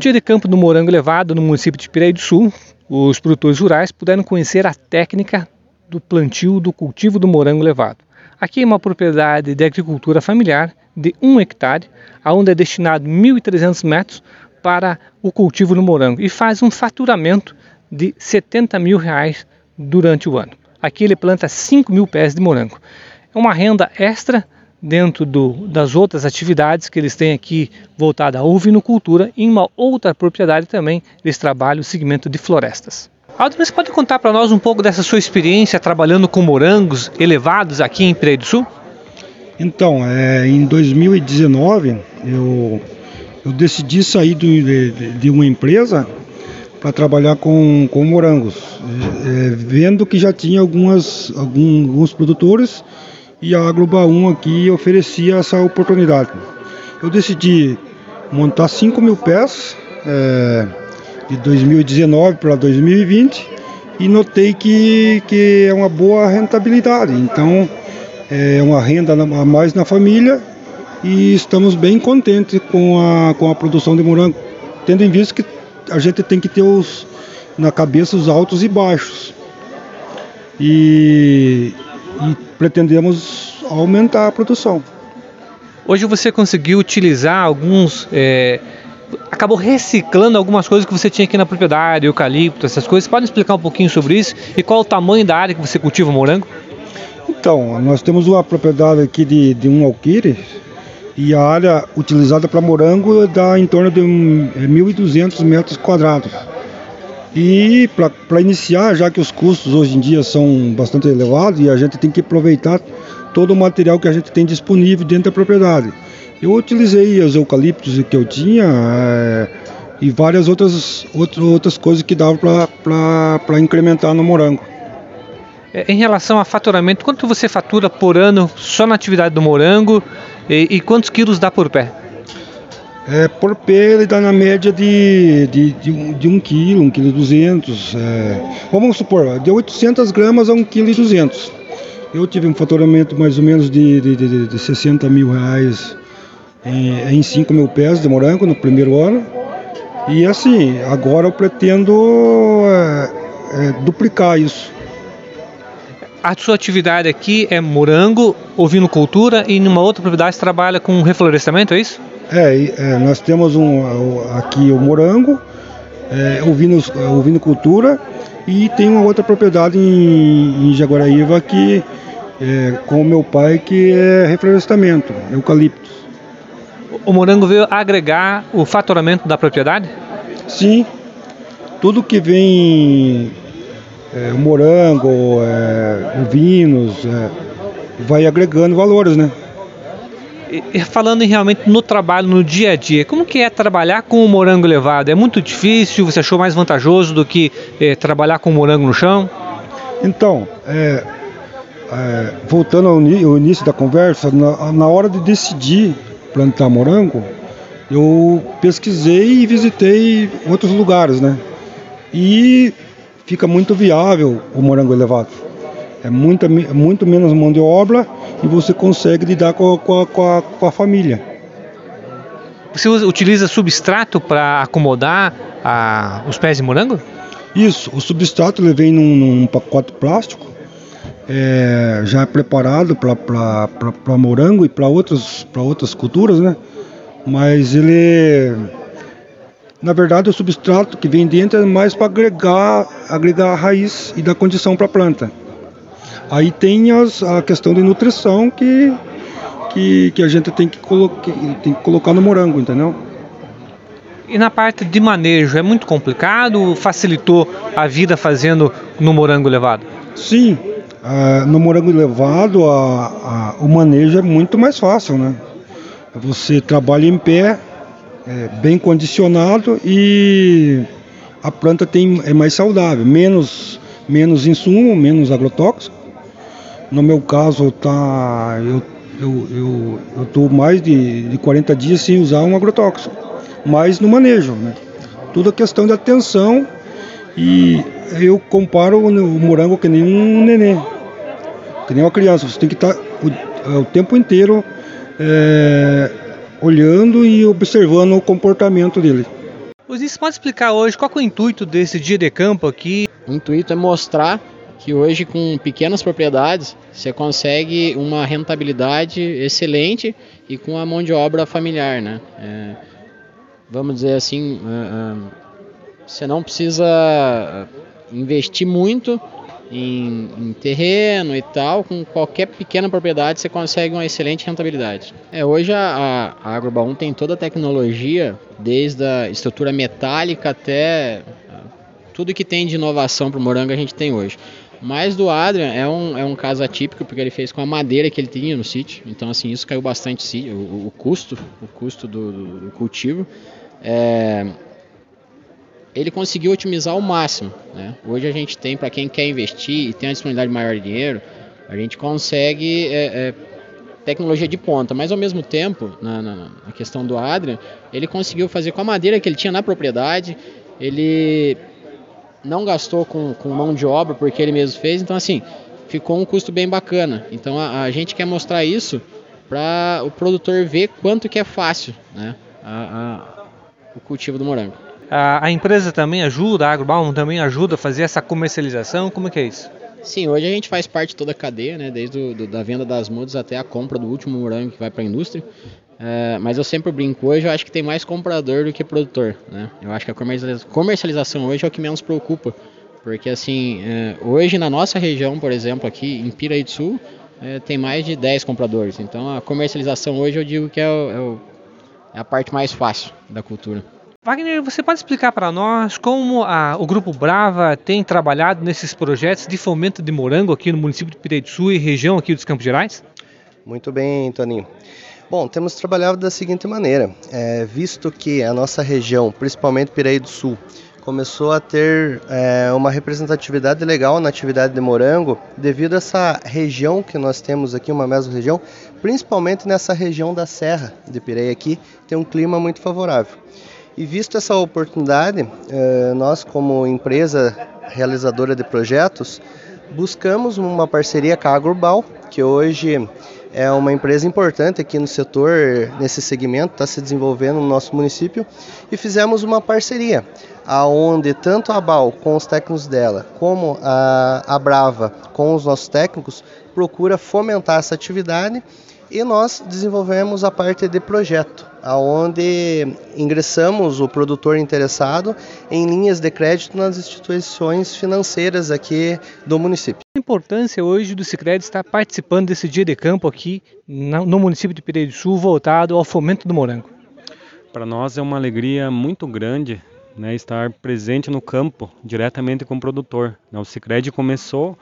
Dia de campo do morango levado no município de Piraí do Sul, os produtores rurais puderam conhecer a técnica do plantio do cultivo do morango levado. Aqui é uma propriedade de agricultura familiar de um hectare, onde é destinado 1.300 metros para o cultivo do morango e faz um faturamento de 70 mil reais durante o ano. Aqui ele planta 5 mil pés de morango. É uma renda extra dentro do, das outras atividades que eles têm aqui voltada à ovinocultura e em uma outra propriedade também eles trabalham o segmento de florestas. Aldo, você pode contar para nós um pouco dessa sua experiência trabalhando com morangos elevados aqui em Pereira do Sul? Então, é, em 2019 eu, eu decidi sair de, de uma empresa para trabalhar com, com morangos, é, é, vendo que já tinha algumas, alguns produtores e a Agroba 1 aqui oferecia essa oportunidade. Eu decidi montar 5 mil pés é, de 2019 para 2020 e notei que, que é uma boa rentabilidade. Então é uma renda a mais na família e estamos bem contentes com a, com a produção de morango, tendo em vista que a gente tem que ter os, na cabeça os altos e baixos. E, e pretendemos aumentar a produção. Hoje você conseguiu utilizar alguns. É, acabou reciclando algumas coisas que você tinha aqui na propriedade, eucalipto, essas coisas. Pode explicar um pouquinho sobre isso e qual o tamanho da área que você cultiva morango? Então, nós temos uma propriedade aqui de, de um alquire e a área utilizada para morango dá em torno de 1.200 metros quadrados. E para iniciar, já que os custos hoje em dia são bastante elevados e a gente tem que aproveitar todo o material que a gente tem disponível dentro da propriedade. Eu utilizei os eucaliptos que eu tinha é, e várias outras, outras coisas que dava para incrementar no morango. É, em relação a faturamento, quanto você fatura por ano só na atividade do morango e, e quantos quilos dá por pé? É, por pé ele dá na média de, de, de, um, de 1 um quilo, 1 quilo e 200. É, vamos supor, de 800 gramas a 1 quilo e 200. Eu tive um faturamento mais ou menos de, de, de, de 60 mil reais em, em 5 mil pés de morango no primeiro ano. E assim, agora eu pretendo é, é, duplicar isso. A sua atividade aqui é morango, ovinocultura e numa outra propriedade você trabalha com reflorestamento, é isso? É, é, nós temos um, aqui o morango, é, ovinos, ovinocultura e tem uma outra propriedade em, em Jaguaraíva que é, com o meu pai que é reflorestamento, eucaliptos. O morango veio agregar o faturamento da propriedade? Sim, tudo que vem é, morango, é, ovinos, é, vai agregando valores, né? Falando realmente no trabalho, no dia a dia, como que é trabalhar com o morango levado? É muito difícil? Você achou mais vantajoso do que é, trabalhar com o morango no chão? Então, é, é, voltando ao, ao, início da conversa, na, na, hora de decidir plantar morango, eu pesquisei e visitei outros lugares, né? E fica muito viável o morango elevado. É muito, muito menos mão de obra e você consegue lidar com, com, com, a, com a família. Você utiliza substrato para acomodar a, os pés de morango? Isso, o substrato ele vem num, num pacote plástico, é, já preparado para morango e para outras, outras culturas, né? Mas ele, na verdade, o substrato que vem dentro é mais para agregar, agregar a raiz e dar condição para a planta. Aí tem as, a questão de nutrição que, que, que a gente tem que, colocar, tem que colocar no morango, entendeu? E na parte de manejo, é muito complicado? Facilitou a vida fazendo no morango levado? Sim, uh, no morango levado a, a, o manejo é muito mais fácil, né? Você trabalha em pé, é, bem condicionado e a planta tem, é mais saudável, menos, menos insumo, menos agrotóxico no meu caso, tá, eu eu eu estou mais de, de 40 dias sem usar um agrotóxico, mas no manejo, né? Tudo é questão de atenção e eu comparo o morango que nem um neném, que nem uma criança. Você tem que estar tá o, o, tempo inteiro é, olhando e observando o comportamento dele. Luiz, pode explicar hoje qual é o intuito desse dia de campo aqui? O intuito é mostrar que hoje com pequenas propriedades você consegue uma rentabilidade excelente e com a mão de obra familiar, né? É, vamos dizer assim, é, é, você não precisa investir muito em, em, terreno e tal, com qualquer pequena propriedade você consegue uma excelente rentabilidade. É, hoje a, a Agrobaum tem toda a tecnologia, desde a estrutura metálica até tudo que tem de inovação para o morango a gente tem hoje. Mas do Adrian é um, é um caso atípico, porque ele fez com a madeira que ele tinha no sítio. Então, assim, isso caiu bastante o, o custo, o custo do, do, cultivo. É, ele conseguiu otimizar ao máximo. Né? Hoje a gente tem, para quem quer investir e tem uma disponibilidade maior de dinheiro, a gente consegue é, é, tecnologia de ponta, mas ao mesmo tempo, na, na, na, questão do Adrian, ele conseguiu fazer com a madeira que ele tinha na propriedade, ele não gastou com, com mão de obra porque ele mesmo fez, então assim, ficou um custo bem bacana. Então a, a gente quer mostrar isso para o produtor ver quanto que é fácil né, a, a, o cultivo do morango. A, a empresa também ajuda, a Agrobaum também ajuda a fazer essa comercialização, como é que é isso? Sim, hoje a gente faz parte de toda a cadeia, né, desde o, do, da venda das mudas até a compra do último morango que vai para a indústria. É, mas eu sempre brinco, hoje eu acho que tem mais comprador do que produtor. Né? Eu acho que a comercialização hoje é o que menos preocupa. Porque assim, é, hoje na nossa região, por exemplo, aqui em Piraí do Sul, é, tem mais de 10 compradores. Então a comercialização hoje eu digo que é, o, é, o, é a parte mais fácil da cultura. Wagner, você pode explicar para nós como a, o Grupo Brava tem trabalhado nesses projetos de fomento de morango aqui no município de Piraí do Sul e região aqui dos Campos Gerais? Muito bem, Toninho. Bom, temos trabalhado da seguinte maneira, é, visto que a nossa região, principalmente Piraí do Sul, começou a ter é, uma representatividade legal na atividade de morango, devido a essa região que nós temos aqui, uma mesma região, principalmente nessa região da Serra de Piraí aqui, tem um clima muito favorável. E visto essa oportunidade, é, nós como empresa realizadora de projetos, buscamos uma parceria com a Agrobal, que hoje é uma empresa importante aqui no setor, nesse segmento, está se desenvolvendo no nosso município e fizemos uma parceria, aonde tanto a BAL com os técnicos dela, como a, a Brava com os nossos técnicos, procura fomentar essa atividade e nós desenvolvemos a parte de projeto, aonde ingressamos o produtor interessado em linhas de crédito nas instituições financeiras aqui do município. A importância hoje do Sicredi estar participando desse dia de campo aqui no município de Pereira do Sul, voltado ao fomento do morango. Para nós é uma alegria muito grande né, estar presente no campo, diretamente com o produtor. O Sicredi começou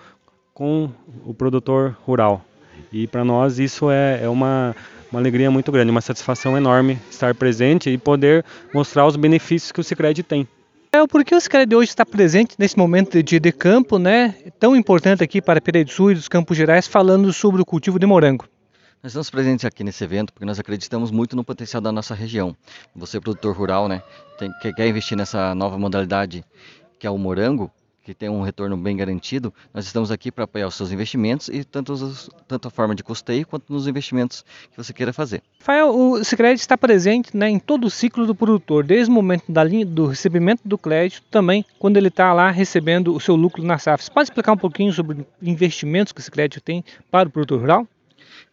com o produtor rural, e para nós isso é, é uma, uma alegria muito grande, uma satisfação enorme estar presente e poder mostrar os benefícios que o Sicredi tem. É, por que o Sicredi hoje está presente nesse momento de, de campo, né, tão importante aqui para Pereira do Sul e dos Campos Gerais, falando sobre o cultivo de morango? Nós estamos presentes aqui nesse evento porque nós acreditamos muito no potencial da nossa região. Você, produtor rural, né, tem, quer investir nessa nova modalidade que é o morango, que tem um retorno bem garantido, nós estamos aqui para apoiar os seus investimentos e tanto, os, tanto a forma de custeio quanto nos investimentos que você queira fazer. Rafael, o Sicredi está presente né, em todo o ciclo do produtor, desde o momento da linha, do recebimento do crédito, também quando ele está lá recebendo o seu lucro na safra. Você pode explicar um pouquinho sobre investimentos que o Sicredi tem para o produtor rural?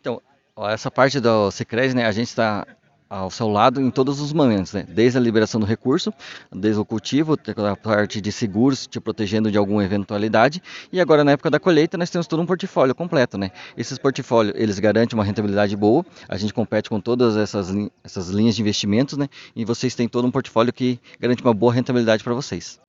Então, essa parte do Sicredi, né, a gente está ao seu lado em todos os momentos, né? desde a liberação do recurso, desde o cultivo, a parte de seguros te protegendo de alguma eventualidade e agora na época da colheita nós temos todo um portfólio completo, né? Esses portfólios eles garantem uma rentabilidade boa, a gente compete com todas essas, essas linhas de investimentos, né? E vocês têm todo um portfólio que garante uma boa rentabilidade para vocês.